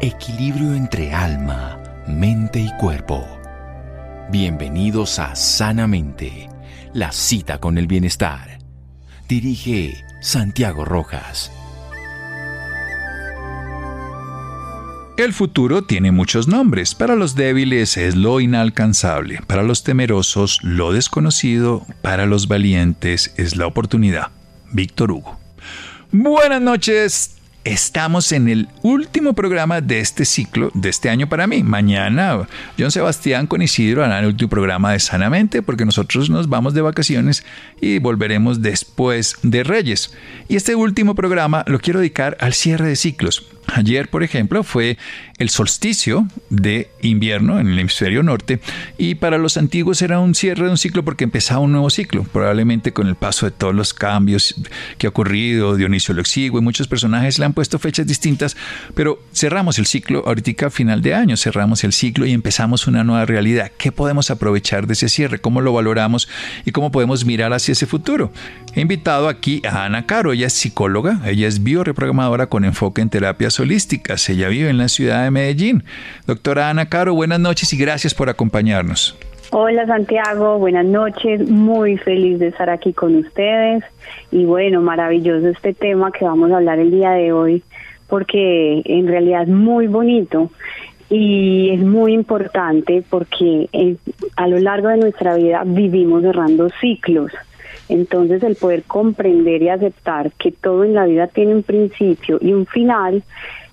equilibrio entre alma, mente y cuerpo. Bienvenidos a Sanamente, la cita con el bienestar. Dirige Santiago Rojas. El futuro tiene muchos nombres. Para los débiles es lo inalcanzable, para los temerosos lo desconocido, para los valientes es la oportunidad. Víctor Hugo. Buenas noches, Estamos en el último programa de este ciclo, de este año para mí. Mañana John Sebastián con Isidro harán el último programa de Sanamente porque nosotros nos vamos de vacaciones y volveremos después de Reyes. Y este último programa lo quiero dedicar al cierre de ciclos. Ayer, por ejemplo, fue el solsticio de invierno en el hemisferio norte y para los antiguos era un cierre de un ciclo porque empezaba un nuevo ciclo, probablemente con el paso de todos los cambios que ha ocurrido, Dionisio lo y muchos personajes le han puesto fechas distintas, pero cerramos el ciclo ahorita a final de año, cerramos el ciclo y empezamos una nueva realidad. ¿Qué podemos aprovechar de ese cierre? ¿Cómo lo valoramos y cómo podemos mirar hacia ese futuro? He invitado aquí a Ana Caro, ella es psicóloga, ella es bioreprogramadora con enfoque en terapias holísticas. Ella vive en la ciudad de Medellín. Doctora Ana Caro, buenas noches y gracias por acompañarnos. Hola Santiago, buenas noches, muy feliz de estar aquí con ustedes y bueno, maravilloso este tema que vamos a hablar el día de hoy porque en realidad es muy bonito y es muy importante porque a lo largo de nuestra vida vivimos cerrando ciclos. Entonces el poder comprender y aceptar que todo en la vida tiene un principio y un final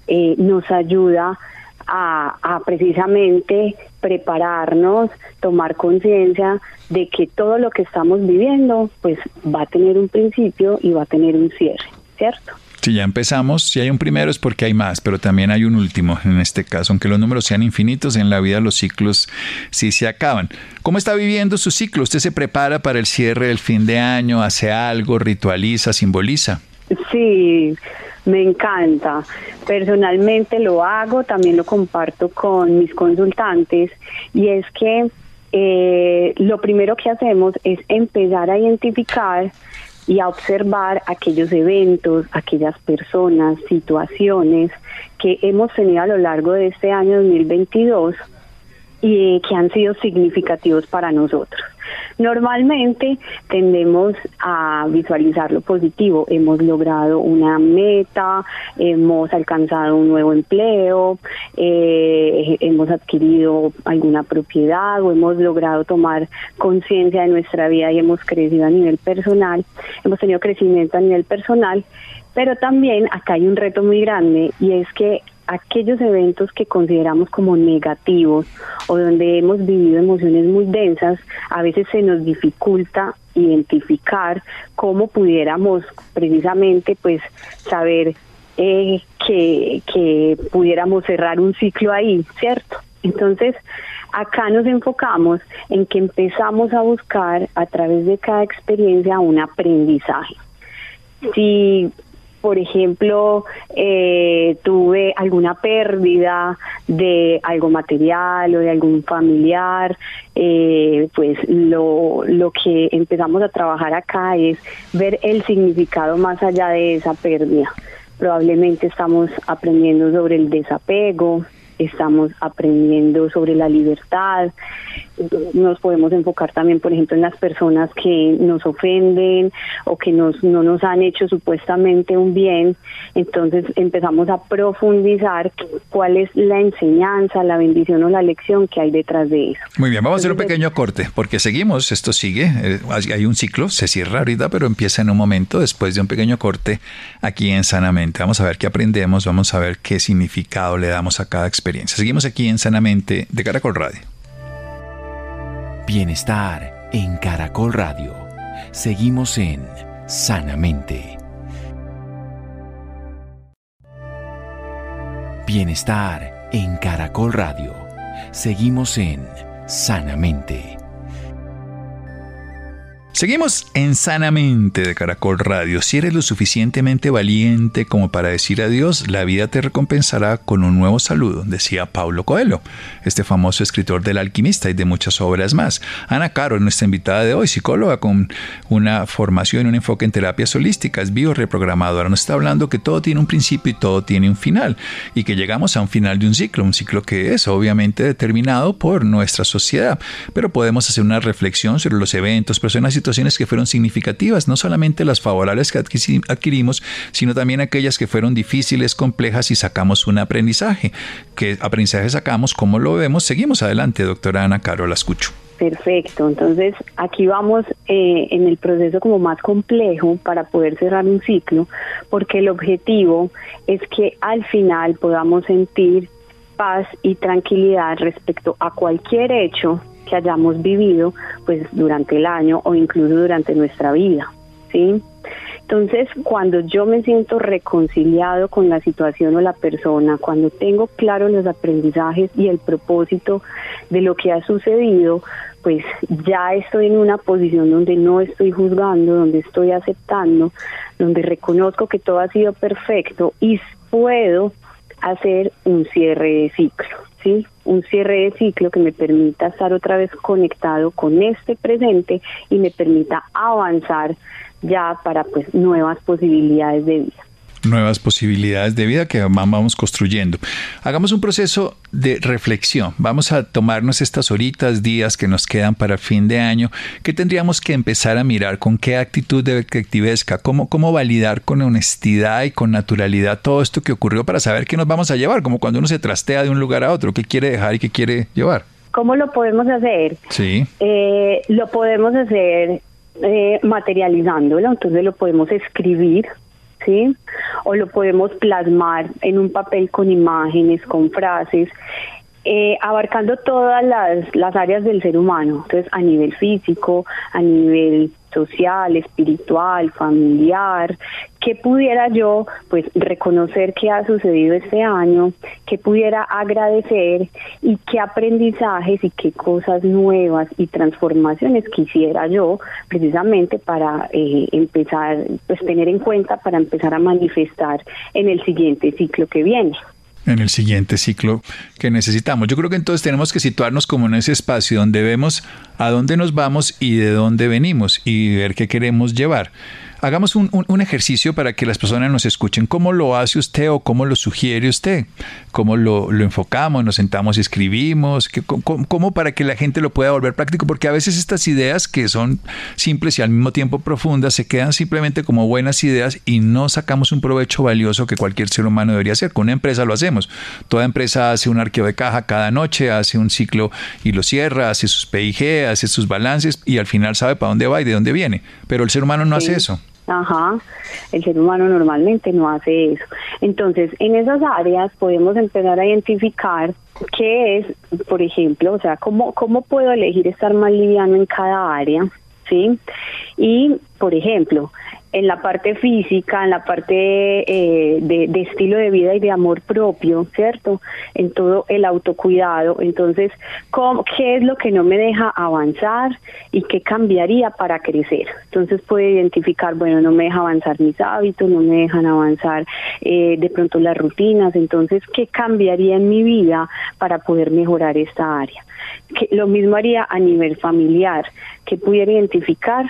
eh, nos ayuda a, precisamente prepararnos, tomar conciencia de que todo lo que estamos viviendo pues va a tener un principio y va a tener un cierre, ¿cierto? Si ya empezamos, si hay un primero es porque hay más, pero también hay un último en este caso. Aunque los números sean infinitos, en la vida los ciclos sí se acaban. ¿Cómo está viviendo su ciclo? ¿Usted se prepara para el cierre del fin de año? ¿Hace algo? ¿Ritualiza? ¿Simboliza? Sí, me encanta. Personalmente lo hago, también lo comparto con mis consultantes y es que eh, lo primero que hacemos es empezar a identificar y a observar aquellos eventos, aquellas personas, situaciones que hemos tenido a lo largo de este año 2022 y que han sido significativos para nosotros. Normalmente tendemos a visualizar lo positivo. Hemos logrado una meta, hemos alcanzado un nuevo empleo, eh, hemos adquirido alguna propiedad o hemos logrado tomar conciencia de nuestra vida y hemos crecido a nivel personal. Hemos tenido crecimiento a nivel personal, pero también acá hay un reto muy grande y es que aquellos eventos que consideramos como negativos o donde hemos vivido emociones muy densas, a veces se nos dificulta identificar cómo pudiéramos precisamente pues saber eh, que, que pudiéramos cerrar un ciclo ahí, ¿cierto? Entonces, acá nos enfocamos en que empezamos a buscar a través de cada experiencia un aprendizaje. Si por ejemplo, eh, tuve alguna pérdida de algo material o de algún familiar, eh, pues lo, lo que empezamos a trabajar acá es ver el significado más allá de esa pérdida. Probablemente estamos aprendiendo sobre el desapego, estamos aprendiendo sobre la libertad. Nos podemos enfocar también, por ejemplo, en las personas que nos ofenden o que nos, no nos han hecho supuestamente un bien. Entonces empezamos a profundizar cuál es la enseñanza, la bendición o la lección que hay detrás de eso. Muy bien, vamos a hacer un pequeño corte porque seguimos, esto sigue, eh, hay un ciclo, se cierra ahorita, pero empieza en un momento después de un pequeño corte aquí en Sanamente. Vamos a ver qué aprendemos, vamos a ver qué significado le damos a cada experiencia Seguimos aquí en Sanamente de Caracol Radio. Bienestar en Caracol Radio. Seguimos en Sanamente. Bienestar en Caracol Radio. Seguimos en Sanamente. Seguimos en Sanamente de Caracol Radio. Si eres lo suficientemente valiente como para decir adiós, la vida te recompensará con un nuevo saludo, decía Paulo Coelho, este famoso escritor del alquimista y de muchas obras más. Ana Caro, nuestra invitada de hoy, psicóloga con una formación y un enfoque en terapias holísticas, bioreprogramadora, nos está hablando que todo tiene un principio y todo tiene un final, y que llegamos a un final de un ciclo, un ciclo que es obviamente determinado por nuestra sociedad, pero podemos hacer una reflexión sobre los eventos, personas y situaciones que fueron significativas, no solamente las favorables que adquirimos, sino también aquellas que fueron difíciles, complejas y sacamos un aprendizaje. ¿Qué aprendizaje sacamos? ¿Cómo lo vemos? Seguimos adelante, doctora Ana Caro, la escucho. Perfecto, entonces aquí vamos eh, en el proceso como más complejo para poder cerrar un ciclo, porque el objetivo es que al final podamos sentir paz y tranquilidad respecto a cualquier hecho que hayamos vivido pues durante el año o incluso durante nuestra vida, ¿sí? Entonces, cuando yo me siento reconciliado con la situación o la persona, cuando tengo claro los aprendizajes y el propósito de lo que ha sucedido, pues ya estoy en una posición donde no estoy juzgando, donde estoy aceptando, donde reconozco que todo ha sido perfecto y puedo hacer un cierre de ciclo, ¿sí? Un cierre de ciclo que me permita estar otra vez conectado con este presente y me permita avanzar ya para pues nuevas posibilidades de vida nuevas posibilidades de vida que vamos construyendo. Hagamos un proceso de reflexión. Vamos a tomarnos estas horitas, días que nos quedan para fin de año, que tendríamos que empezar a mirar con qué actitud de detectivesca, cómo, cómo validar con honestidad y con naturalidad todo esto que ocurrió para saber qué nos vamos a llevar, como cuando uno se trastea de un lugar a otro, qué quiere dejar y qué quiere llevar. ¿Cómo lo podemos hacer? Sí. Eh, lo podemos hacer eh, materializándolo, entonces lo podemos escribir, ¿sí? O lo podemos plasmar en un papel con imágenes, con frases, eh, abarcando todas las, las áreas del ser humano, entonces a nivel físico, a nivel social, espiritual, familiar, que pudiera yo pues reconocer qué ha sucedido este año, que pudiera agradecer y qué aprendizajes y qué cosas nuevas y transformaciones quisiera yo precisamente para eh, empezar, pues tener en cuenta para empezar a manifestar en el siguiente ciclo que viene en el siguiente ciclo que necesitamos. Yo creo que entonces tenemos que situarnos como en ese espacio donde vemos a dónde nos vamos y de dónde venimos y ver qué queremos llevar. Hagamos un, ejercicio para que las personas nos escuchen. ¿Cómo lo hace usted o cómo lo sugiere usted? ¿Cómo lo, enfocamos? ¿Nos sentamos y escribimos? cómo, para que la gente lo pueda volver práctico? Porque a veces estas ideas que son simples y al mismo tiempo profundas se quedan simplemente como buenas ideas y no sacamos un provecho valioso que cualquier ser humano debería hacer. Con una empresa lo hacemos. Toda empresa hace un arqueo de caja cada noche, hace un ciclo y lo cierra, hace sus PIG, hace sus balances y al final sabe para dónde va y de dónde viene. Pero el ser humano no hace eso. Ajá, el ser humano normalmente no hace eso. Entonces, en esas áreas podemos empezar a identificar qué es, por ejemplo, o sea, cómo, cómo puedo elegir estar más liviano en cada área, ¿sí? Y, por ejemplo, en la parte física, en la parte eh, de, estilo de vida y de amor propio, ¿cierto? En todo el autocuidado. Entonces, ¿qué es lo que no me deja avanzar y qué cambiaría para crecer? Entonces puede identificar, bueno, no me deja avanzar mis hábitos, no me dejan avanzar eh, de pronto las rutinas. Entonces, ¿qué cambiaría en mi vida para poder mejorar esta área? Lo mismo haría a nivel familiar, que pudiera identificar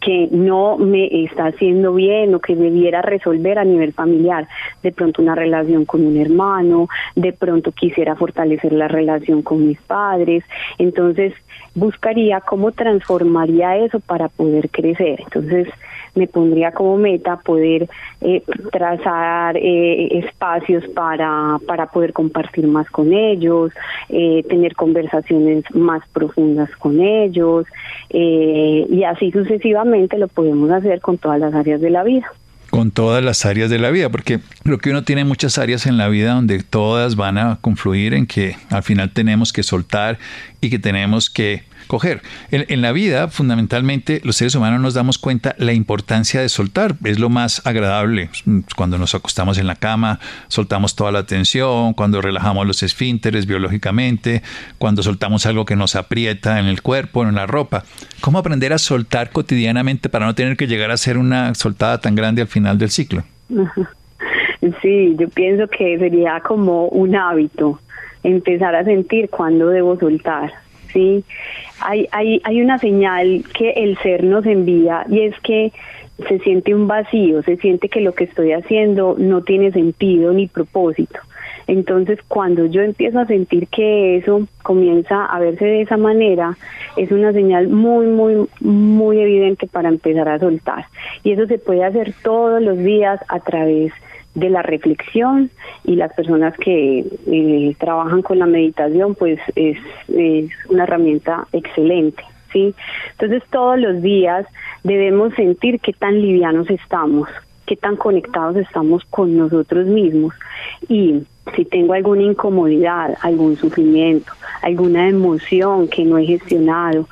que no me está haciendo bien o que debiera resolver a nivel familiar, de pronto una relación con un hermano, de pronto quisiera fortalecer la relación con mis padres, entonces buscaría cómo transformaría eso para poder crecer. Entonces, me pondría como meta poder eh, trazar eh, espacios para, para poder compartir más con ellos, eh, tener conversaciones más profundas con ellos y así sucesivamente lo podemos hacer con todas las áreas de la vida. Con todas las áreas de la vida, porque Creo que uno tiene muchas áreas en la vida donde todas van a confluir en que al final tenemos que soltar y que tenemos que coger. En, la vida, fundamentalmente, los seres humanos nos damos cuenta la importancia de soltar. Es lo más agradable. Cuando nos acostamos en la cama, soltamos toda la tensión, cuando relajamos los esfínteres biológicamente, cuando soltamos algo que nos aprieta en el cuerpo, en la ropa. ¿Cómo aprender a soltar cotidianamente para no tener que llegar a ser una soltada tan grande al final del ciclo? Sí, yo pienso que sería como un hábito empezar a sentir cuándo debo soltar. Sí, hay, hay, hay una señal que el ser nos envía y es que se siente un vacío, se siente que lo que estoy haciendo no tiene sentido ni propósito. Entonces, cuando yo empiezo a sentir que eso comienza a verse de esa manera, es una señal muy, muy, muy evidente para empezar a soltar. Y eso se puede hacer todos los días a través de la reflexión y las personas que eh, trabajan con la meditación pues es, es una herramienta excelente. ¿sí? Entonces todos los días debemos sentir qué tan livianos estamos, qué tan conectados estamos con nosotros mismos y si tengo alguna incomodidad, algún sufrimiento, alguna emoción que no he gestionado,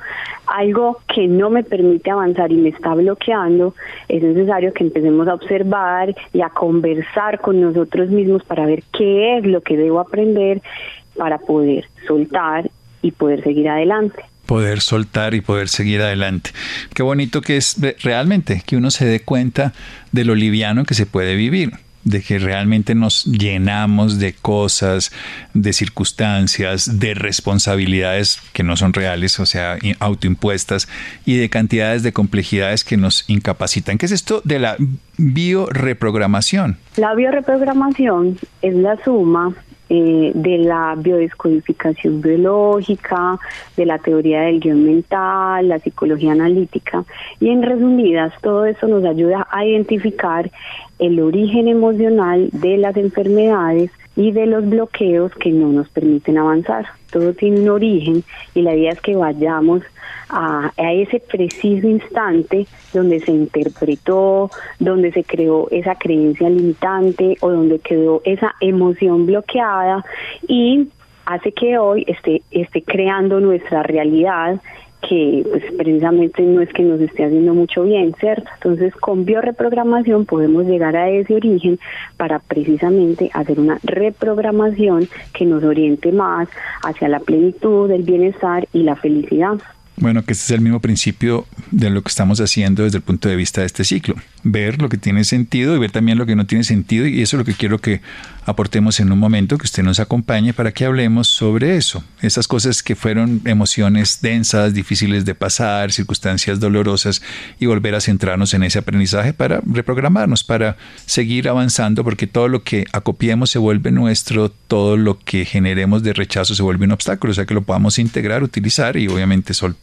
algo que no me permite avanzar y me está bloqueando, es necesario que empecemos a observar y a conversar con nosotros mismos para ver qué es lo que debo aprender para poder soltar y poder seguir adelante poder soltar y poder seguir adelante. Qué bonito que es realmente que uno se dé cuenta de lo liviano que se puede vivir de que realmente nos llenamos de cosas, de circunstancias, de responsabilidades que no son reales, o sea, autoimpuestas, y de cantidades de complejidades que nos incapacitan. ¿Qué es esto de la bioreprogramación? La bioreprogramación es la suma eh, de la biodescodificación biológica, de la teoría del guion mental, la psicología analítica. Y en resumidas, todo eso nos ayuda a identificar el origen emocional de las enfermedades y de los bloqueos que no nos permiten avanzar. Todo tiene un origen y la idea es que vayamos a, ese preciso instante donde se interpretó, donde se creó esa creencia limitante o donde quedó esa emoción bloqueada y hace que hoy esté, esté creando nuestra realidad que pues, precisamente no es que nos esté haciendo mucho bien, ¿cierto? Entonces con bioreprogramación podemos llegar a ese origen para precisamente hacer una reprogramación que nos oriente más hacia la plenitud, el bienestar y la felicidad. Bueno, que este es el mismo principio de lo que estamos haciendo desde el punto de vista de este ciclo. Ver lo que tiene sentido y ver también lo que no tiene sentido y eso es lo que quiero que aportemos en un momento, que usted nos acompañe para que hablemos sobre eso. Esas cosas que fueron emociones densas, difíciles de pasar, circunstancias dolorosas y volver a centrarnos en ese aprendizaje para reprogramarnos, para seguir avanzando, porque todo lo que acopiemos se vuelve nuestro, todo lo que generemos de rechazo se vuelve un obstáculo, o sea que lo podamos integrar, utilizar y obviamente soltar.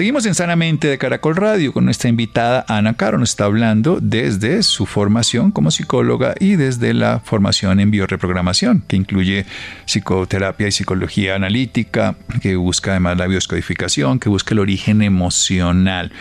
Seguimos en Sanamente de Caracol Radio con nuestra invitada Ana Caro. Nos está hablando desde su formación como psicóloga y desde la formación en bioreprogramación, que incluye psicoterapia y psicología analítica, que busca además la bioscodificación, que busca el origen emocional.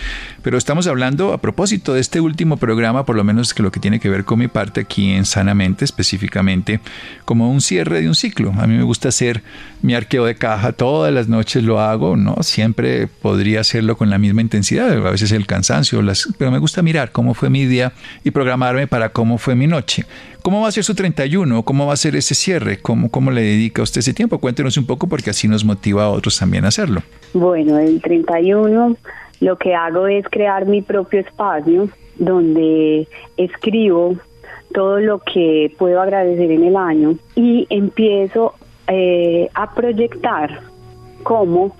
Pero estamos hablando a propósito de este último programa, por lo menos que lo que tiene que ver con mi parte aquí en Sanamente, específicamente como un cierre de un ciclo. A mí me gusta hacer mi arqueo de caja, todas las noches lo hago, ¿no? Siempre podría hacerlo con la misma intensidad, a veces el cansancio, las, pero me gusta mirar cómo fue mi día y programarme para cómo fue mi noche. ¿Cómo va a ser su 31? ¿Cómo va a ser ese cierre? ¿Cómo, ¿Cómo le dedica usted ese tiempo? Cuéntenos un poco porque así nos motiva a otros también a hacerlo. Bueno, el 31 lo que hago es crear mi propio espacio donde escribo todo lo que puedo agradecer en el año y empiezo eh, a proyectar cómo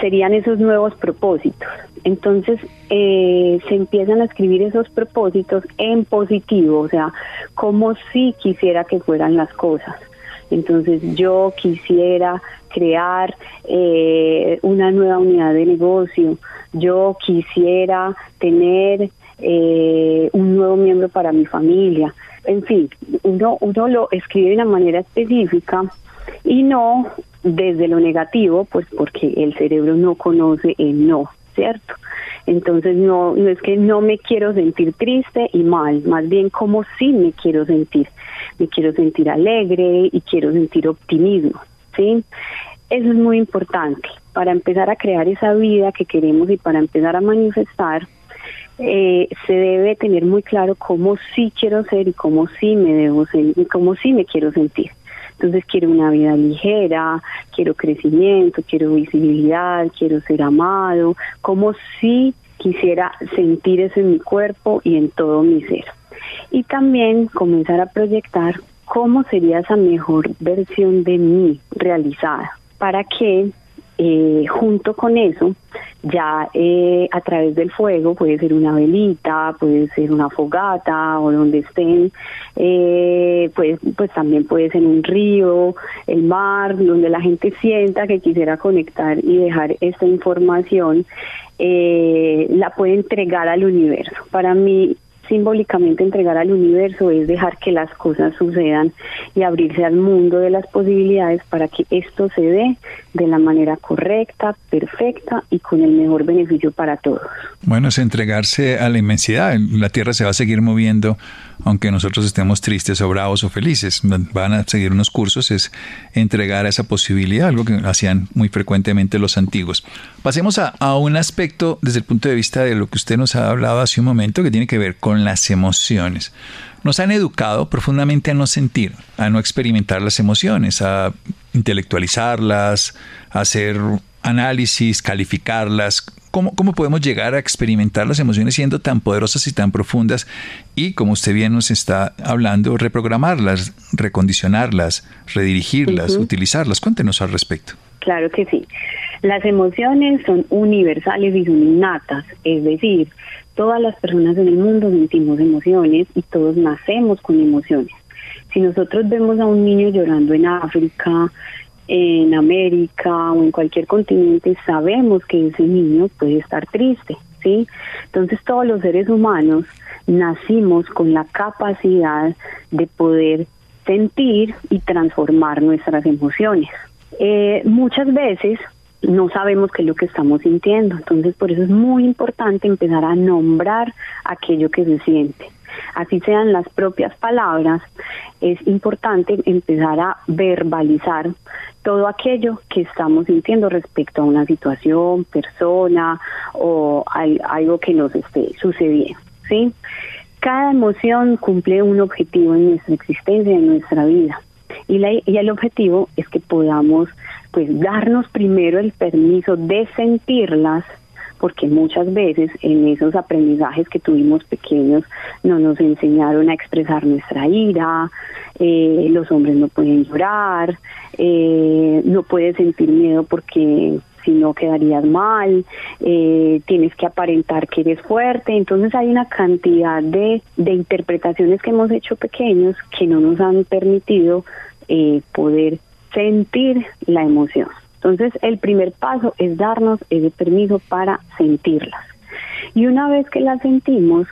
serían esos nuevos propósitos. Entonces eh, se empiezan a escribir esos propósitos en positivo, o sea, como si quisiera que fueran las cosas. Entonces yo quisiera crear eh, una nueva unidad de negocio, yo quisiera tener eh, un nuevo miembro para mi familia. En fin, uno, uno lo escribe de una manera específica y no desde lo negativo, pues porque el cerebro no conoce el no, ¿cierto? Entonces no, no es que no me quiero sentir triste y mal, más bien como sí me quiero sentir. Me quiero sentir alegre y quiero sentir optimismo, ¿sí? Eso es muy importante para empezar a crear esa vida que queremos y para empezar a manifestar. Eh, se debe tener muy claro cómo sí quiero ser y cómo sí me debo ser y cómo sí me quiero sentir. Entonces quiero una vida ligera, quiero crecimiento, quiero visibilidad, quiero ser amado, como si quisiera sentir eso en mi cuerpo y en todo mi ser. Y también comenzar a proyectar cómo sería esa mejor versión de mí realizada para que eh, junto con eso, ya eh, a través del fuego, puede ser una velita, puede ser una fogata o donde estén, eh, pues, pues también puede ser un río, el mar, donde la gente sienta que quisiera conectar y dejar esta información, la puede entregar al universo. Para mí simbólicamente entregar al universo es dejar que las cosas sucedan y abrirse al mundo de las posibilidades para que esto se dé de la manera correcta, perfecta y con el mejor beneficio para todos. Bueno, es entregarse a la inmensidad. La Tierra se va a seguir moviendo aunque nosotros estemos tristes o bravos o felices. Van a seguir unos cursos, es entregar esa posibilidad, algo que hacían muy frecuentemente los antiguos. Pasemos a, a un aspecto desde el punto de vista de lo que usted nos ha hablado hace un momento, que tiene que ver con las emociones. Nos han educado profundamente a no sentir, a no experimentar las emociones, a intelectualizarlas, a hacer análisis, calificarlas. ¿Cómo, ¿Cómo podemos llegar a experimentar las emociones siendo tan poderosas y tan profundas? Y como usted bien nos está hablando, reprogramarlas, recondicionarlas, redirigirlas, utilizarlas. Cuéntenos al respecto. Claro que sí. Las emociones son universales y son innatas, es decir, todas las personas en el mundo sentimos emociones y todos nacemos con emociones. Si nosotros vemos a un niño llorando en África, en América o en cualquier continente, sabemos que ese niño puede estar triste, ¿sí? Entonces todos los seres humanos nacimos con la capacidad de poder sentir y transformar nuestras emociones. Eh, muchas veces no sabemos qué es lo que estamos sintiendo, entonces por eso es muy importante empezar a nombrar aquello que se siente así sean las propias palabras, es importante empezar a verbalizar todo aquello que estamos sintiendo respecto a una situación, persona o algo que nos esté sucediendo, ¿sí? Cada emoción cumple un objetivo en nuestra existencia, en nuestra vida. Y, y el objetivo es que podamos pues darnos primero el permiso de sentirlas porque muchas veces en esos aprendizajes que tuvimos pequeños no nos enseñaron a expresar nuestra ira, eh, los hombres no pueden llorar, eh, no puedes sentir miedo porque si no quedarías mal, eh, tienes que aparentar que eres fuerte, entonces hay una cantidad de, de interpretaciones que hemos hecho pequeños que no nos han permitido poder sentir la emoción. Entonces, el primer paso es darnos ese permiso para sentirlas. Y una vez que las sentimos,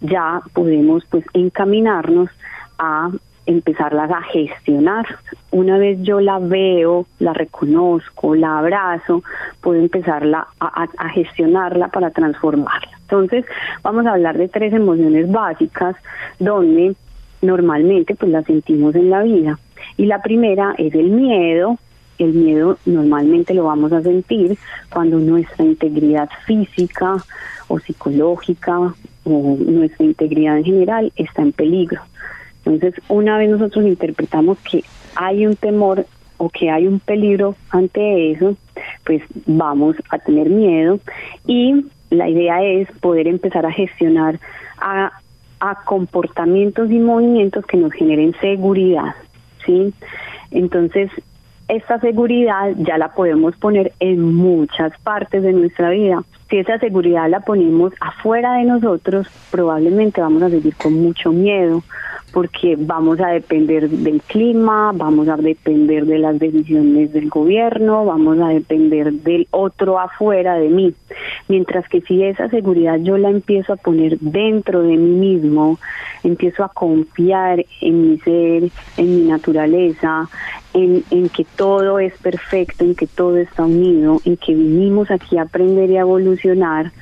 ya podemos pues encaminarnos a empezarlas a gestionar. Una vez yo la veo, la reconozco, la abrazo, puedo empezarla a, a, gestionarla para transformarla. Entonces, vamos a hablar de tres emociones básicas donde normalmente pues las sentimos en la vida. Y la primera es el miedo, el miedo normalmente lo vamos a sentir cuando nuestra integridad física o psicológica o nuestra integridad en general está en peligro. Entonces, una vez nosotros interpretamos que hay un temor o que hay un peligro ante eso, pues vamos a tener miedo y la idea es poder empezar a gestionar a, a comportamientos y movimientos que nos generen seguridad, ¿sí? Entonces, esta seguridad ya la podemos poner en muchas partes de nuestra vida. Si esa seguridad la ponemos afuera de nosotros, probablemente vamos a vivir con mucho miedo, porque vamos a depender del clima, vamos a depender de las decisiones del gobierno, vamos a depender del otro afuera de mí. Mientras que si esa seguridad yo la empiezo a poner dentro de mí mismo, empiezo a confiar en mi ser, en mi naturaleza, en, en que todo es perfecto, en que todo está unido, en que vinimos aquí a aprender y a evolucionar,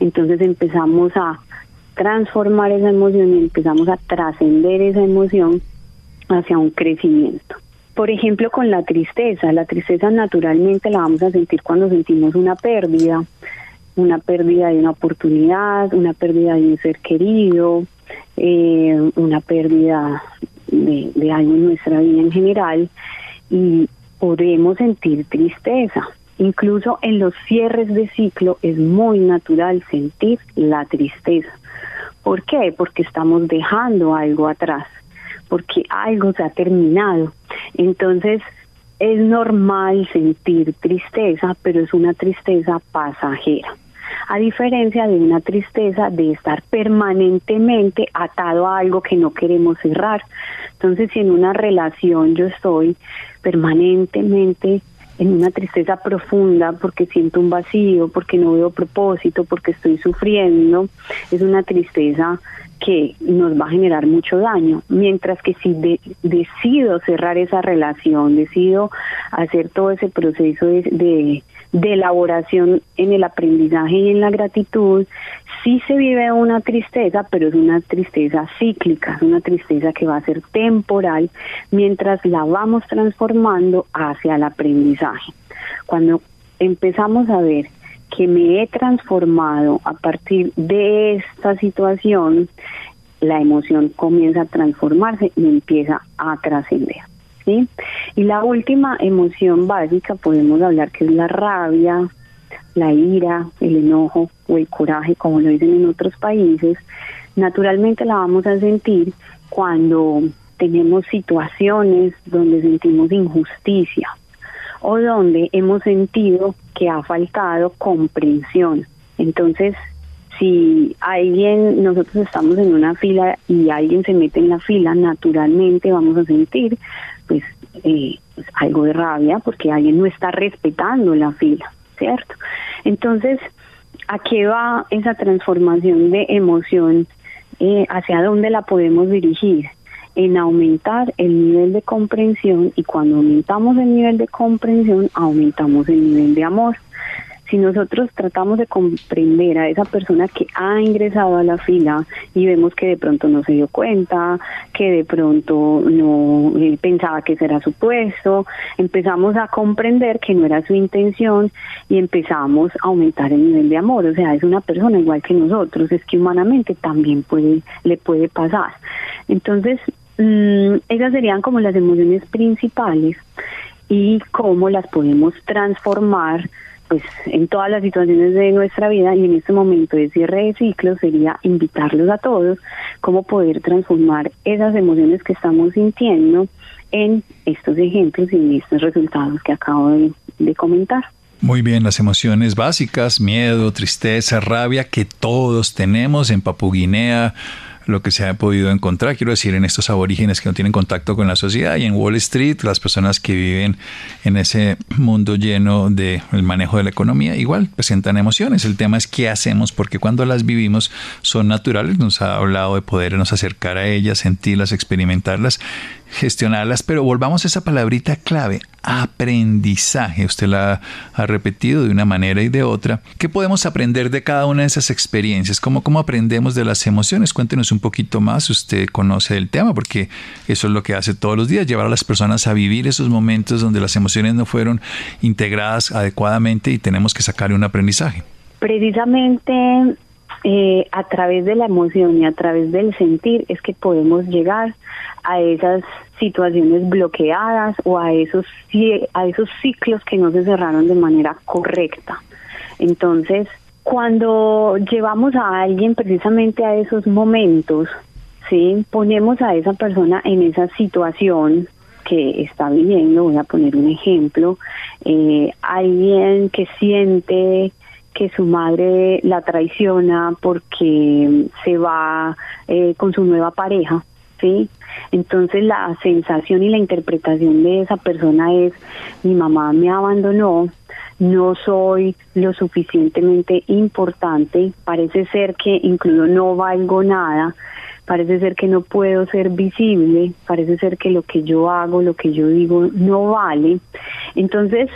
entonces empezamos a transformar esa emoción y empezamos a trascender esa emoción hacia un crecimiento. Por ejemplo, con la tristeza, la tristeza naturalmente la vamos a sentir cuando sentimos una pérdida, una pérdida de una oportunidad, una pérdida de un ser querido, eh, una pérdida de, de algo en nuestra vida en general y podemos sentir tristeza. Incluso en los cierres de ciclo es muy natural sentir la tristeza. ¿Por qué? Porque estamos dejando algo atrás, porque algo se ha terminado. Entonces, es normal sentir tristeza, pero es una tristeza pasajera. A diferencia de una tristeza de estar permanentemente atado a algo que no queremos cerrar. Entonces, si en una relación yo estoy permanentemente en una tristeza profunda porque siento un vacío, porque no veo propósito, porque estoy sufriendo, es una tristeza que nos va a generar mucho daño. Mientras que si decido cerrar esa relación, decido hacer todo ese proceso de de elaboración en el aprendizaje y en la gratitud, sí se vive una tristeza, pero es una tristeza cíclica, es una tristeza que va a ser temporal mientras la vamos transformando hacia el aprendizaje. Cuando empezamos a ver que me he transformado a partir de esta situación, la emoción comienza a transformarse y empieza a trascender. Y la última emoción básica podemos hablar que es la rabia, la ira, el enojo o el coraje, como lo dicen en otros países. Naturalmente la vamos a sentir cuando tenemos situaciones donde sentimos injusticia o donde hemos sentido que ha faltado comprensión. Entonces, si alguien, nosotros estamos en una fila y alguien se mete en la fila, naturalmente vamos a sentir pues, eh, pues, algo de rabia porque alguien no está respetando la fila, ¿cierto? Entonces, ¿a qué va esa transformación de emoción? Eh, ¿Hacia dónde la podemos dirigir? En aumentar el nivel de comprensión y cuando aumentamos el nivel de comprensión, aumentamos el nivel de amor si nosotros tratamos de comprender a esa persona que ha ingresado a la fila y vemos que de pronto no se dio cuenta, que de pronto no pensaba que ese era su puesto, empezamos a comprender que no era su intención y empezamos a aumentar el nivel de amor. O sea, es una persona igual que nosotros, es que humanamente también puede, le puede pasar. Entonces, mmm, esas serían como las emociones principales y cómo las podemos transformar pues en todas las situaciones de nuestra vida y en este momento de cierre de ciclo sería invitarlos a todos cómo poder transformar esas emociones que estamos sintiendo en estos ejemplos y en estos resultados que acabo de, de comentar. Muy bien, las emociones básicas, miedo, tristeza, rabia, que todos tenemos en Papuguinea, lo que se ha podido encontrar, quiero decir, en estos aborígenes que no tienen contacto con la sociedad y en Wall Street, las personas que viven en ese mundo lleno del el manejo de la economía, igual presentan emociones. El tema es qué hacemos, porque cuando las vivimos son naturales, nos ha hablado de podernos acercar a ellas, sentirlas, experimentarlas gestionarlas, pero volvamos a esa palabrita clave, aprendizaje. Usted la ha repetido de una manera y de otra. ¿Qué podemos aprender de cada una de esas experiencias? ¿Cómo, cómo aprendemos de las emociones? Cuéntenos un poquito más. Usted conoce el tema porque eso es lo que hace todos los días, llevar a las personas a vivir esos momentos donde las emociones no fueron integradas adecuadamente y tenemos que sacar un aprendizaje. Precisamente eh, a través de la emoción y a través del sentir es que podemos llegar a esas situaciones bloqueadas o a esos a esos ciclos que no se cerraron de manera correcta. Entonces, cuando llevamos a alguien precisamente a esos momentos, sí, ponemos a esa persona en esa situación que está viviendo, voy a poner un ejemplo, eh, alguien que siente que su madre la traiciona porque se va eh, con su nueva pareja ¿sí? Entonces la sensación y la interpretación de esa persona es, mi mamá me abandonó, no soy lo suficientemente importante, parece ser que incluso no valgo nada, parece ser que no puedo ser visible, parece ser que lo que yo hago, lo que yo digo no vale. Entonces,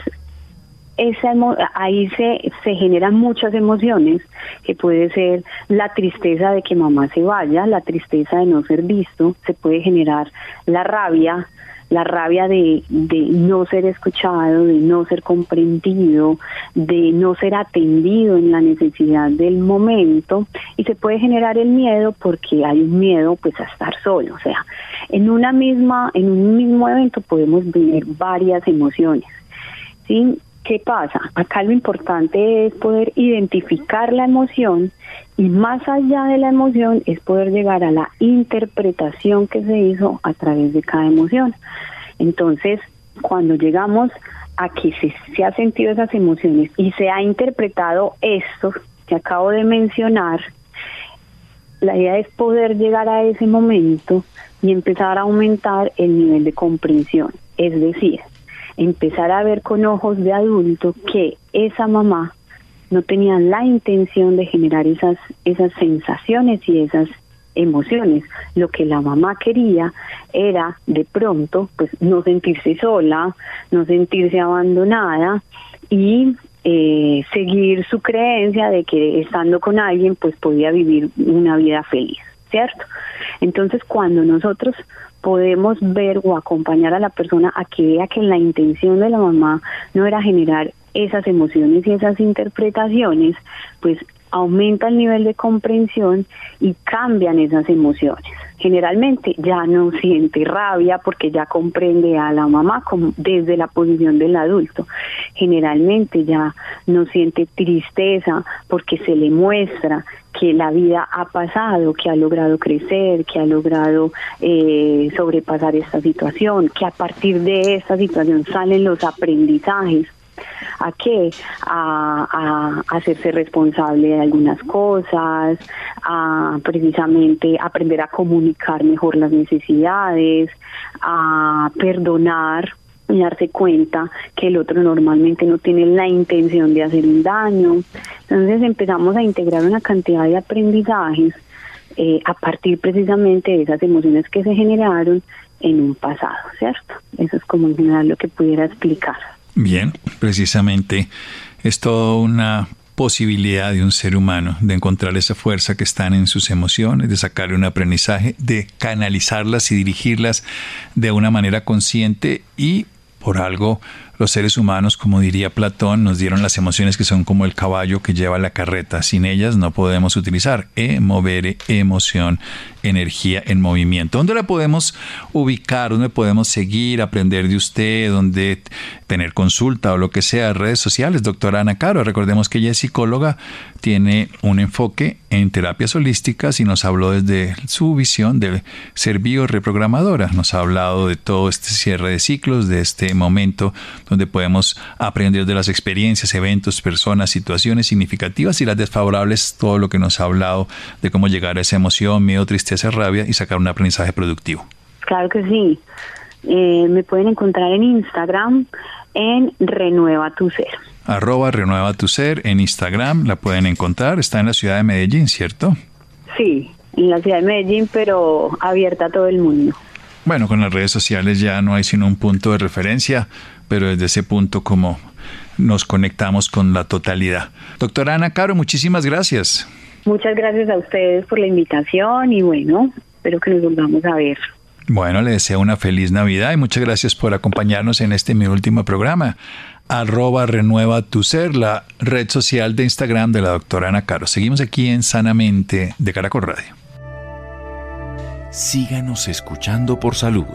esa ahí se, se generan muchas emociones, que puede ser la tristeza de que mamá se vaya, la tristeza de no ser visto, se puede generar la rabia, la rabia de, de no ser escuchado, de no ser comprendido, de no ser atendido en la necesidad del momento y se puede generar el miedo porque hay un miedo pues a estar solo, o sea, en una misma en un mismo evento podemos vivir varias emociones. ¿Sí? ¿Qué pasa? Acá lo importante es poder identificar la emoción y más allá de la emoción es poder llegar a la interpretación que se hizo a través de cada emoción. Entonces, cuando llegamos a que se, se ha sentido esas emociones y se ha interpretado esto que acabo de mencionar, la idea es poder llegar a ese momento y empezar a aumentar el nivel de comprensión. Es decir, empezar a ver con ojos de adulto que esa mamá no tenía la intención de generar esas, esas sensaciones y esas emociones. Lo que la mamá quería era de pronto pues no sentirse sola, no sentirse abandonada y eh, seguir su creencia de que estando con alguien pues podía vivir una vida feliz, ¿cierto? Entonces cuando nosotros podemos ver o acompañar a la persona a que vea que la intención de la mamá no era generar esas emociones y esas interpretaciones, pues aumenta el nivel de comprensión y cambian esas emociones. Generalmente ya no siente rabia porque ya comprende a la mamá como desde la posición del adulto. Generalmente ya no siente tristeza porque se le muestra que la vida ha pasado, que ha logrado crecer, que ha logrado eh, sobrepasar esta situación, que a partir de esta situación salen los aprendizajes ¿A qué? A, hacerse responsable de algunas cosas, a precisamente aprender a comunicar mejor las necesidades, a perdonar y darse cuenta que el otro normalmente no tiene la intención de hacer un daño. Entonces empezamos a integrar una cantidad de aprendizajes eh, a partir precisamente de esas emociones que se generaron en un pasado, ¿cierto? Eso es como en general lo que pudiera explicar. Bien, precisamente es toda una posibilidad de un ser humano de encontrar esa fuerza que están en sus emociones, de sacarle un aprendizaje, de canalizarlas y dirigirlas de una manera consciente y por algo los seres humanos, como diría Platón, nos dieron las emociones que son como el caballo que lleva la carreta. Sin ellas no podemos utilizar. E, mover, emoción, energía en movimiento. ¿Dónde la podemos ubicar? ¿Dónde podemos seguir, aprender de usted? ¿Dónde tener consulta o lo que sea? Redes sociales, doctora Ana Caro. Recordemos que ella es psicóloga, tiene un enfoque en terapias holísticas y nos habló desde su visión de ser bioreprogramadora. Nos ha hablado de todo este cierre de ciclos, de este momento donde podemos aprender de las experiencias, eventos, personas, situaciones significativas y las desfavorables, todo lo que nos ha hablado de cómo llegar a esa emoción, miedo, tristeza, rabia y sacar un aprendizaje productivo. Claro que sí. Eh, me pueden encontrar en Instagram en Renueva tu Ser. Arroba Renueva tu Ser en Instagram, la pueden encontrar, está en la ciudad de Medellín, ¿cierto? Sí, en la ciudad de Medellín, pero abierta a todo el mundo. Bueno, con las redes sociales ya no hay sino un punto de referencia pero desde ese punto como nos conectamos con la totalidad. Doctora Ana Caro, muchísimas gracias. Muchas gracias a ustedes por la invitación y bueno, espero que nos volvamos a ver. Bueno, le deseo una feliz Navidad y muchas gracias por acompañarnos en este mi último programa. Arroba Renueva Tu Ser, la red social de Instagram de la doctora Ana Caro. Seguimos aquí en Sanamente de Caracol Radio. Síganos escuchando por salud.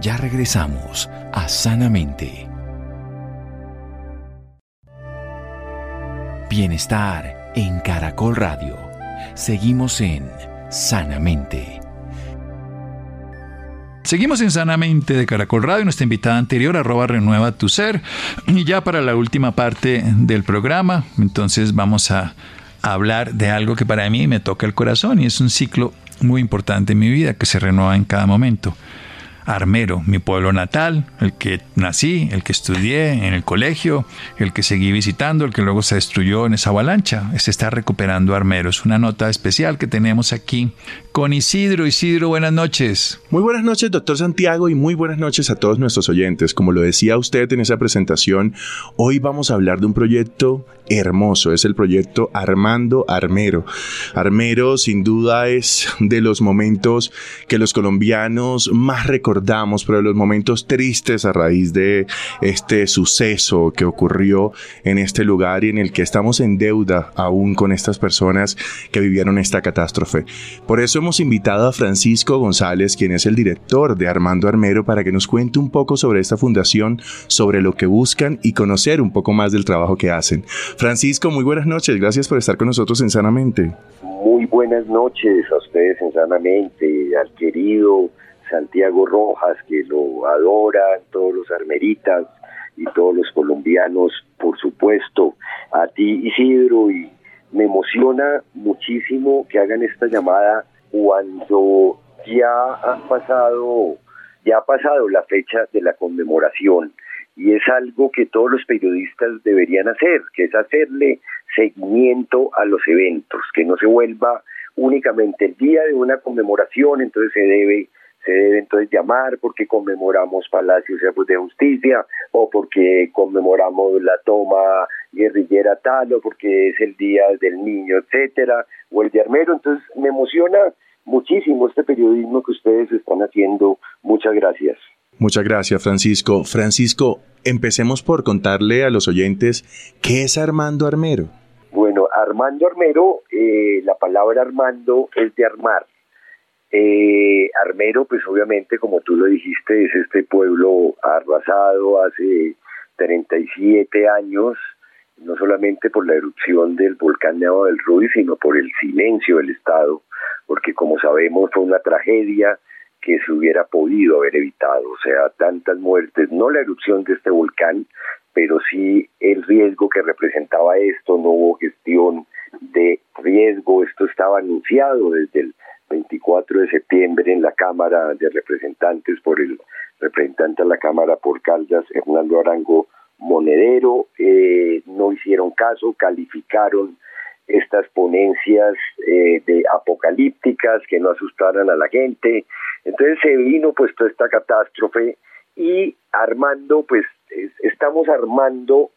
Ya regresamos a Sanamente. Bienestar en Caracol Radio. Seguimos en Sanamente. Seguimos en Sanamente de Caracol Radio, nuestra invitada anterior, arroba renueva tu ser. Y ya para la última parte del programa, entonces vamos a hablar de algo que para mí me toca el corazón y es un ciclo muy importante en mi vida que se renueva en cada momento. Armero, mi pueblo natal, el que nací, el que estudié en el colegio, el que seguí visitando, el que luego se destruyó en esa avalancha. Se está recuperando Armero. Es una nota especial que tenemos aquí con Isidro. Isidro, buenas noches. Muy buenas noches, doctor Santiago, y muy buenas noches a todos nuestros oyentes. Como lo decía usted en esa presentación, hoy vamos a hablar de un proyecto hermoso. Es el proyecto Armando Armero. Armero, sin duda, es de los momentos que los colombianos más recordamos, pero los momentos tristes a raíz de este suceso que ocurrió en este lugar y en el que estamos en deuda aún con estas personas que vivieron esta catástrofe. Por eso hemos invitado a Francisco González, quien es el director de Armando Armero, para que nos cuente un poco sobre esta fundación, sobre lo que buscan y conocer un poco más del trabajo que hacen. Francisco, muy buenas noches. Gracias por estar con nosotros en Sanamente. Muy buenas noches a ustedes en Sanamente, al querido Santiago Rojas, que lo adoran todos los armeritas y todos los colombianos, por supuesto, a ti Isidro, y me emociona muchísimo que hagan esta llamada cuando ya ha pasado, ya ha pasado la fecha de la conmemoración. Y es algo que todos los periodistas deberían hacer, que es hacerle seguimiento a los eventos, que no se vuelva únicamente el día de una conmemoración, entonces se debe se debe entonces llamar porque conmemoramos Palacios de Justicia o porque conmemoramos la toma guerrillera tal o porque es el día del niño, etcétera, o el de armero. Entonces me emociona muchísimo este periodismo que ustedes están haciendo. Muchas gracias. Muchas gracias, Francisco. Francisco, empecemos por contarle a los oyentes qué es Armando Armero. Bueno, Armando Armero, eh, la palabra Armando es de armar. Eh, Armero, pues obviamente, como tú lo dijiste, es este pueblo arrasado hace 37 años, no solamente por la erupción del volcán Nevado del Ruiz, sino por el silencio del Estado, porque como sabemos fue una tragedia que se hubiera podido haber evitado, o sea, tantas muertes, no la erupción de este volcán, pero sí el riesgo que representaba esto, no hubo gestión de riesgo, esto estaba anunciado desde el 24 de septiembre en la Cámara de Representantes por el representante de la Cámara por Caldas, Hernando Arango Monedero, eh, no hicieron caso, calificaron estas ponencias eh, de apocalípticas que no asustaran a la gente. Entonces se vino pues toda esta catástrofe y armando, pues estamos armando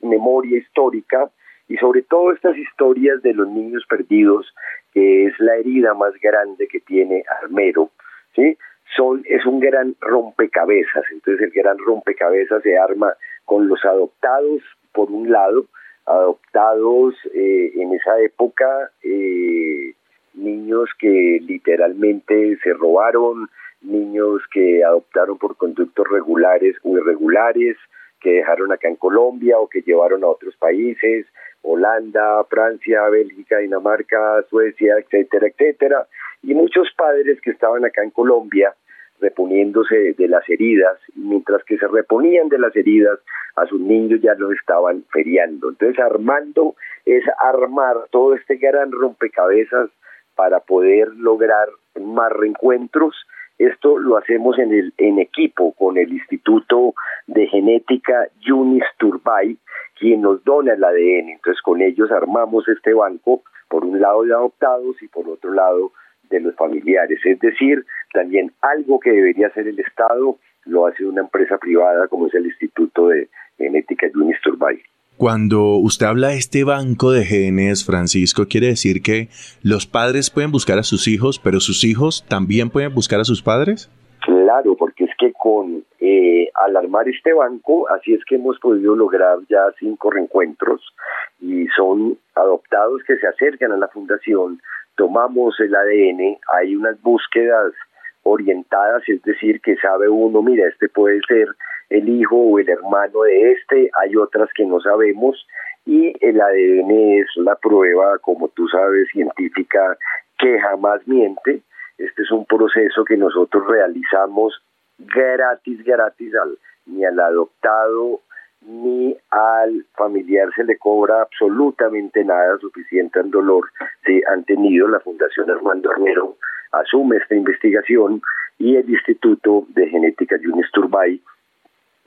memoria histórica y sobre todo estas historias de los niños perdidos, que es la herida más grande que tiene Armero, ¿sí? Son, es un gran rompecabezas, entonces el gran rompecabezas se arma con los adoptados por un lado, adoptados eh, en esa época, eh, niños que literalmente se robaron, niños que adoptaron por conductos regulares o irregulares, que dejaron acá en Colombia o que llevaron a otros países, Holanda, Francia, Bélgica, Dinamarca, Suecia, etcétera, etcétera, y muchos padres que estaban acá en Colombia reponiéndose de las heridas, mientras que se reponían de las heridas, a sus niños ya los estaban feriando. Entonces, armando es armar todo este gran rompecabezas para poder lograr más reencuentros. Esto lo hacemos en, el, en equipo con el Instituto de Genética Yunis Turbay, quien nos dona el ADN. Entonces, con ellos armamos este banco, por un lado de adoptados y por otro lado de los familiares. Es decir, también algo que debería hacer el Estado lo hace una empresa privada como es el Instituto de Genética Yunis Turbay. Cuando usted habla de este banco de genes, Francisco, quiere decir que los padres pueden buscar a sus hijos, pero sus hijos también pueden buscar a sus padres? Claro, porque es que con eh, al armar este banco, así es que hemos podido lograr ya cinco reencuentros y son adoptados que se acercan a la fundación tomamos el ADN, hay unas búsquedas orientadas, es decir, que sabe uno, mira, este puede ser el hijo o el hermano de este, hay otras que no sabemos y el ADN es la prueba, como tú sabes, científica que jamás miente. Este es un proceso que nosotros realizamos gratis, gratis al, ni al adoptado ni al familiar se le cobra absolutamente nada suficiente al dolor si han tenido la Fundación Armando Armero asume esta investigación y el Instituto de Genética Yunis Turbay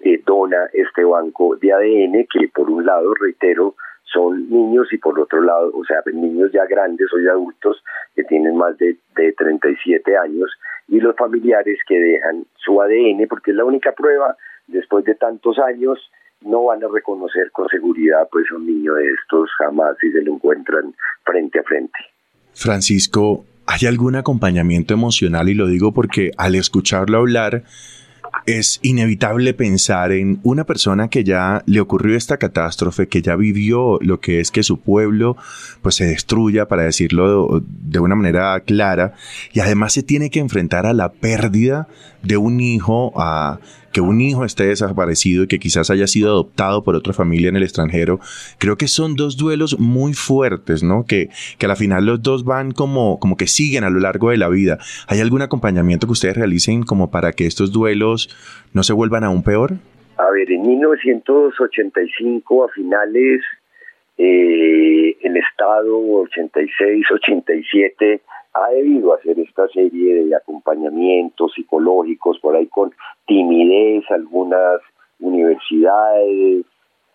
eh, dona este banco de ADN que por un lado, reitero, son niños y por otro lado, o sea, niños ya grandes o ya adultos que tienen más de, de 37 años y los familiares que dejan su ADN porque es la única prueba después de tantos años no van a reconocer con seguridad pues un niño de estos jamás si se lo encuentran frente a frente. Francisco, ¿hay algún acompañamiento emocional? Y lo digo porque al escucharlo hablar, es inevitable pensar en una persona que ya le ocurrió esta catástrofe, que ya vivió lo que es que su pueblo pues se destruya, para decirlo de una manera clara, y además se tiene que enfrentar a la pérdida de un hijo, a que un hijo esté desaparecido y que quizás haya sido adoptado por otra familia en el extranjero, creo que son dos duelos muy fuertes, ¿no? Que, que a la final los dos van como, como que siguen a lo largo de la vida. ¿Hay algún acompañamiento que ustedes realicen como para que estos duelos no se vuelvan aún peor? A ver, en 1985 a finales eh, el Estado 86, 87 ha debido hacer esta serie de acompañamientos psicológicos por ahí con timidez, algunas universidades,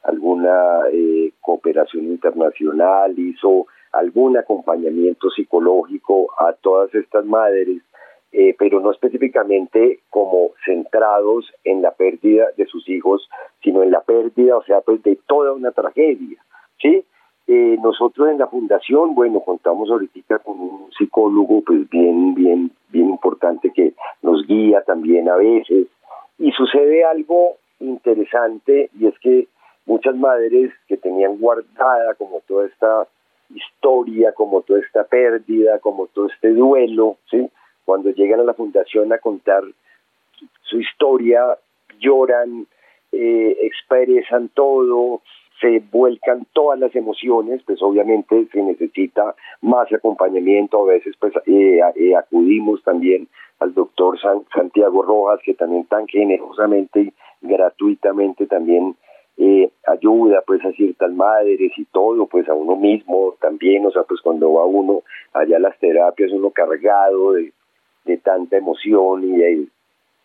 alguna eh, cooperación internacional hizo algún acompañamiento psicológico a todas estas madres, eh, pero no específicamente como centrados en la pérdida de sus hijos, sino en la pérdida, o sea, pues de toda una tragedia, ¿sí? Eh, nosotros en la fundación, bueno, contamos ahorita con un psicólogo, pues bien, bien, bien importante que nos guía también a veces. Y sucede algo interesante y es que muchas madres que tenían guardada como toda esta historia, como toda esta pérdida, como todo este duelo, ¿sí? Cuando llegan a la fundación a contar su historia, lloran, eh, expresan todo, se vuelcan todas las emociones, pues obviamente se necesita más acompañamiento, a veces pues eh, eh, acudimos también al doctor Santiago Rojas, que también tan generosamente y gratuitamente también eh, ayuda pues a ciertas madres y todo, pues a uno mismo también, o sea, pues cuando va uno allá a las terapias, uno cargado de, de tanta emoción y de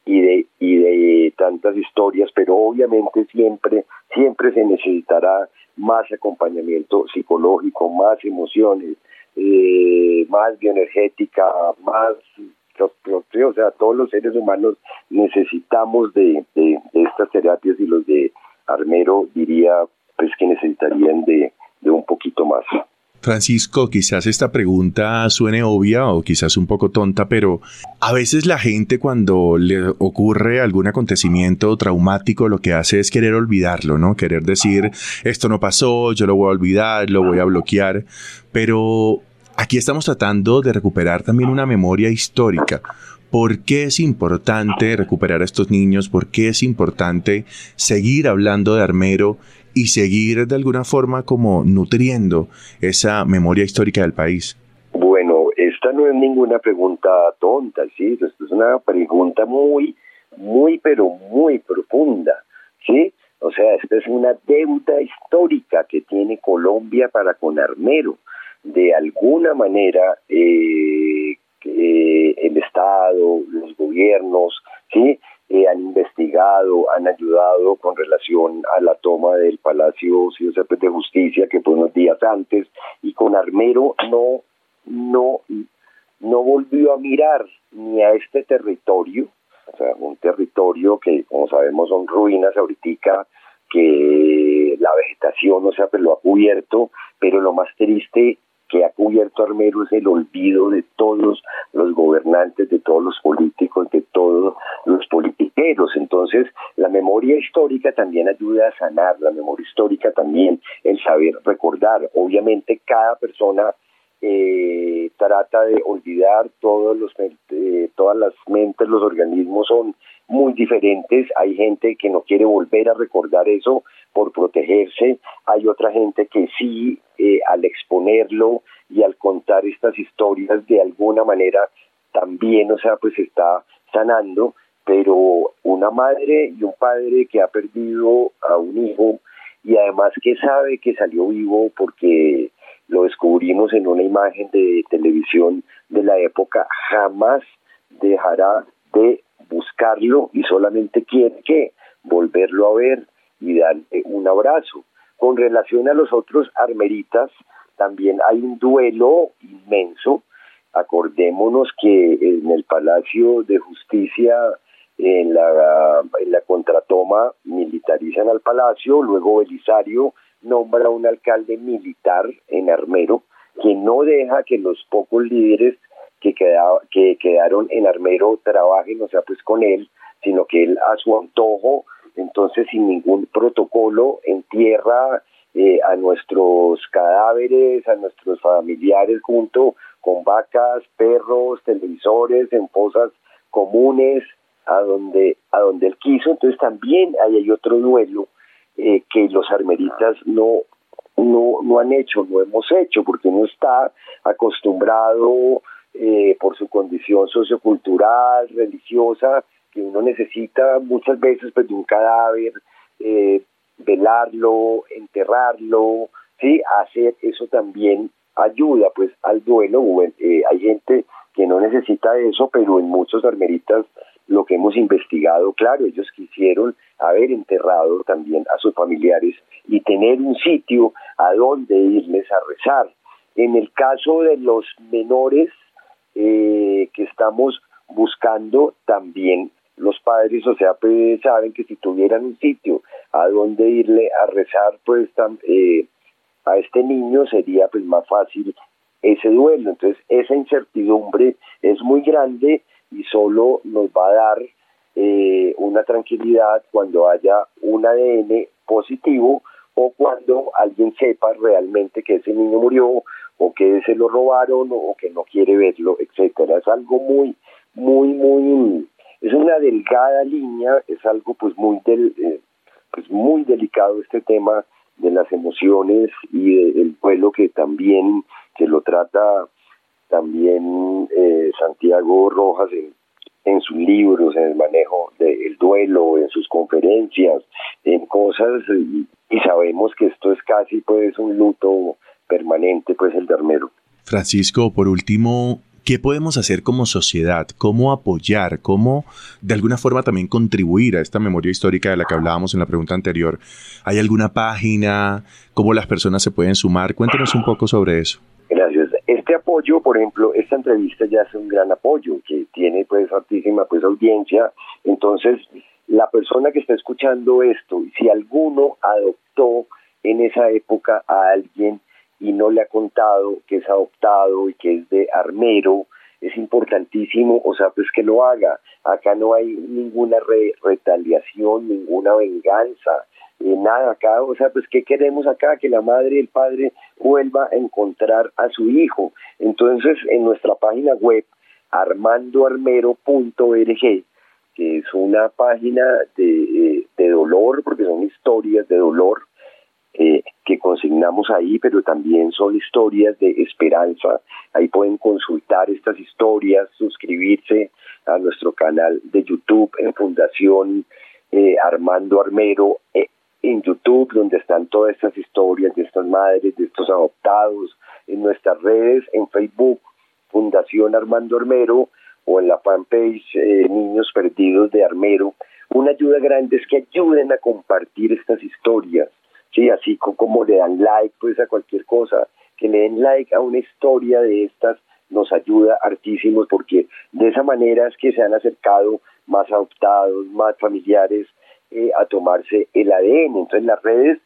y de, y de tantas historias, pero obviamente siempre, siempre se necesitará más acompañamiento psicológico, más emociones, eh, más bioenergética, más o sea, todos los seres humanos necesitamos de, de, de, estas terapias y los de Armero diría pues que necesitarían de, de un poquito más. Francisco, quizás esta pregunta suene obvia o quizás un poco tonta, pero a veces la gente cuando le ocurre algún acontecimiento traumático lo que hace es querer olvidarlo, ¿no? Querer decir, esto no pasó, yo lo voy a olvidar, lo voy a bloquear, pero aquí estamos tratando de recuperar también una memoria histórica. ¿Por qué es importante recuperar a estos niños? ¿Por qué es importante seguir hablando de Armero y seguir de alguna forma como nutriendo esa memoria histórica del país? Bueno, esta no es ninguna pregunta tonta, sí, esto es una pregunta muy, muy, pero muy profunda, sí. O sea, esta es una deuda histórica que tiene Colombia para con Armero. De alguna manera, eh, el Estado, los gobiernos, sí, eh, han investigado, han ayudado con relación a la toma del Palacio de Justicia que fue unos días antes y con Armero no no no volvió a mirar ni a este territorio, o sea, un territorio que como sabemos son ruinas ahorita que la vegetación, o sea, pues lo ha cubierto, pero lo más triste que ha cubierto Armero es el olvido de todos los gobernantes, de todos los políticos, de todos los politiqueros. Entonces, la memoria histórica también ayuda a sanar, la memoria histórica también, el saber recordar. Obviamente, cada persona eh, trata de olvidar todos los eh, todas las mentes, los organismos son muy diferentes. Hay gente que no quiere volver a recordar eso por protegerse. Hay otra gente que sí, eh, al exponerlo y al contar estas historias de alguna manera también, o sea, pues está sanando. Pero una madre y un padre que ha perdido a un hijo y además que sabe que salió vivo porque lo descubrimos en una imagen de televisión de la época jamás dejará de buscarlo y solamente quiere que volverlo a ver y darle un abrazo. Con relación a los otros armeritas, también hay un duelo inmenso. Acordémonos que en el Palacio de Justicia, en la, en la contratoma, militarizan al palacio, luego Belisario nombra un alcalde militar en Armero, que no deja que los pocos líderes que, que quedaron en Armero trabajen, o sea, pues con él, sino que él a su antojo, entonces sin ningún protocolo, entierra eh, a nuestros cadáveres, a nuestros familiares junto con vacas, perros, televisores, en fosas comunes, a donde, a donde él quiso. Entonces también hay otro duelo eh, que los armeritas no, no, no han hecho, no hemos hecho, porque uno está acostumbrado eh, por su condición sociocultural, religiosa, que uno necesita muchas veces pues, de un cadáver, eh, velarlo, enterrarlo, sí, hacer eso también ayuda pues al duelo. Eh, hay gente que no necesita eso, pero en muchos armeritas lo que hemos investigado, claro, ellos quisieron haber enterrado también a sus familiares y tener un sitio a donde irles a rezar. En el caso de los menores eh, que estamos buscando, también los padres, o sea, pues saben que si tuvieran un sitio a donde irle a rezar, pues eh, a este niño sería pues más fácil ese duelo. Entonces, esa incertidumbre es muy grande y solo nos va a dar eh, una tranquilidad cuando haya un ADN positivo o cuando alguien sepa realmente que ese niño murió o que se lo robaron o que no quiere verlo, etcétera. Es algo muy, muy, muy, es una delgada línea, es algo pues muy del, eh, pues muy delicado este tema de las emociones y el duelo que también que lo trata también eh, Santiago Rojas en, sus libros, en el manejo del duelo, en sus conferencias, en cosas, y, sabemos que esto es casi pues un luto permanente, pues el de Armero. Francisco, por último, ¿Qué podemos hacer como sociedad? ¿Cómo apoyar? ¿Cómo de alguna forma también contribuir a esta memoria histórica de la que hablábamos en la pregunta anterior? ¿Hay alguna página? ¿Cómo las personas se pueden sumar? Cuéntanos un poco sobre eso. Gracias. Este apoyo, por ejemplo, esta entrevista ya es un gran apoyo que tiene pues altísima pues audiencia. Entonces, la persona que está escuchando esto, si alguno adoptó en esa época a alguien y no le ha contado que es adoptado y que es de armero, es importantísimo, o sea, pues que lo haga. Acá no hay ninguna retaliación, ninguna venganza, eh, nada acá, o sea, pues ¿qué queremos acá? Que la madre y el padre vuelva a encontrar a su hijo. Entonces, en nuestra página web, armandoarmero.org, que es una página de, de dolor, porque son historias de dolor, eh, que consignamos ahí, pero también son historias de esperanza. Ahí pueden consultar estas historias, suscribirse a nuestro canal de YouTube en Fundación eh, Armando Armero eh, en YouTube, donde están todas estas historias de estas madres, de estos adoptados, en nuestras redes, en Facebook, Fundación Armando Armero, o en la fanpage Niños Perdidos de Armero. Una ayuda grande es que ayuden a compartir estas historias sí, así como le dan like pues a cualquier cosa, que le den like a una historia de estas nos ayuda hartísimo porque de esa manera es que se han acercado más adoptados, más familiares eh, a tomarse el ADN. Entonces las redes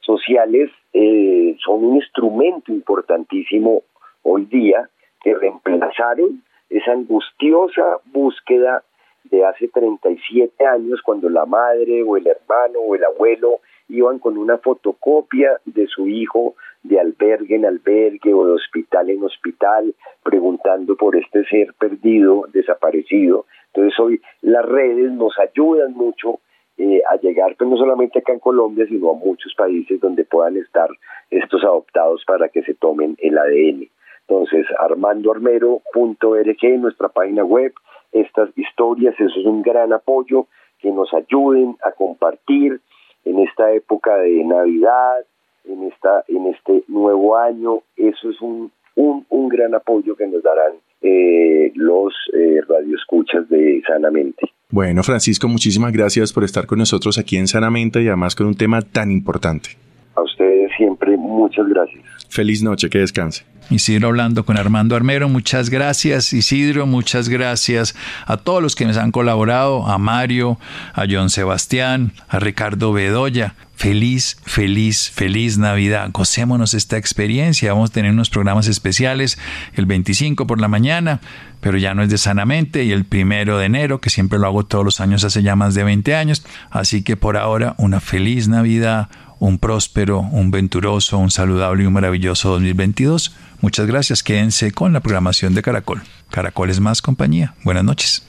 sociales eh, son un instrumento importantísimo hoy día que reemplazaron esa angustiosa búsqueda de hace 37 años cuando la madre o el hermano o el abuelo iban con una fotocopia de su hijo de albergue en albergue o de hospital en hospital, preguntando por este ser perdido, desaparecido. Entonces hoy las redes nos ayudan mucho eh, a llegar, pues no solamente acá en Colombia, sino a muchos países donde puedan estar estos adoptados para que se tomen el ADN. Entonces, armandoarmero.org, nuestra página web, estas historias, eso es un gran apoyo, que nos ayuden a compartir, en esta época de Navidad, en, esta, en este nuevo año. Eso es un, un, un gran apoyo que nos darán eh, los eh, radioescuchas de Sanamente. Bueno, Francisco, muchísimas gracias por estar con nosotros aquí en Sanamente y además con un tema tan importante. A ustedes siempre muchas gracias. Feliz noche, que descanse. Isidro hablando con Armando Armero, muchas gracias Isidro, muchas gracias a todos los que nos han colaborado, a Mario, a John Sebastián, a Ricardo Bedoya. Feliz, feliz, feliz Navidad. Gocémonos esta experiencia. Vamos a tener unos programas especiales el 25 por la mañana, pero ya no es de sanamente, y el primero de enero, que siempre lo hago todos los años hace ya más de 20 años. Así que por ahora, una feliz Navidad, un próspero, un venturoso, un saludable y un maravilloso 2022. Muchas gracias. Quédense con la programación de Caracol. Caracol es más compañía. Buenas noches.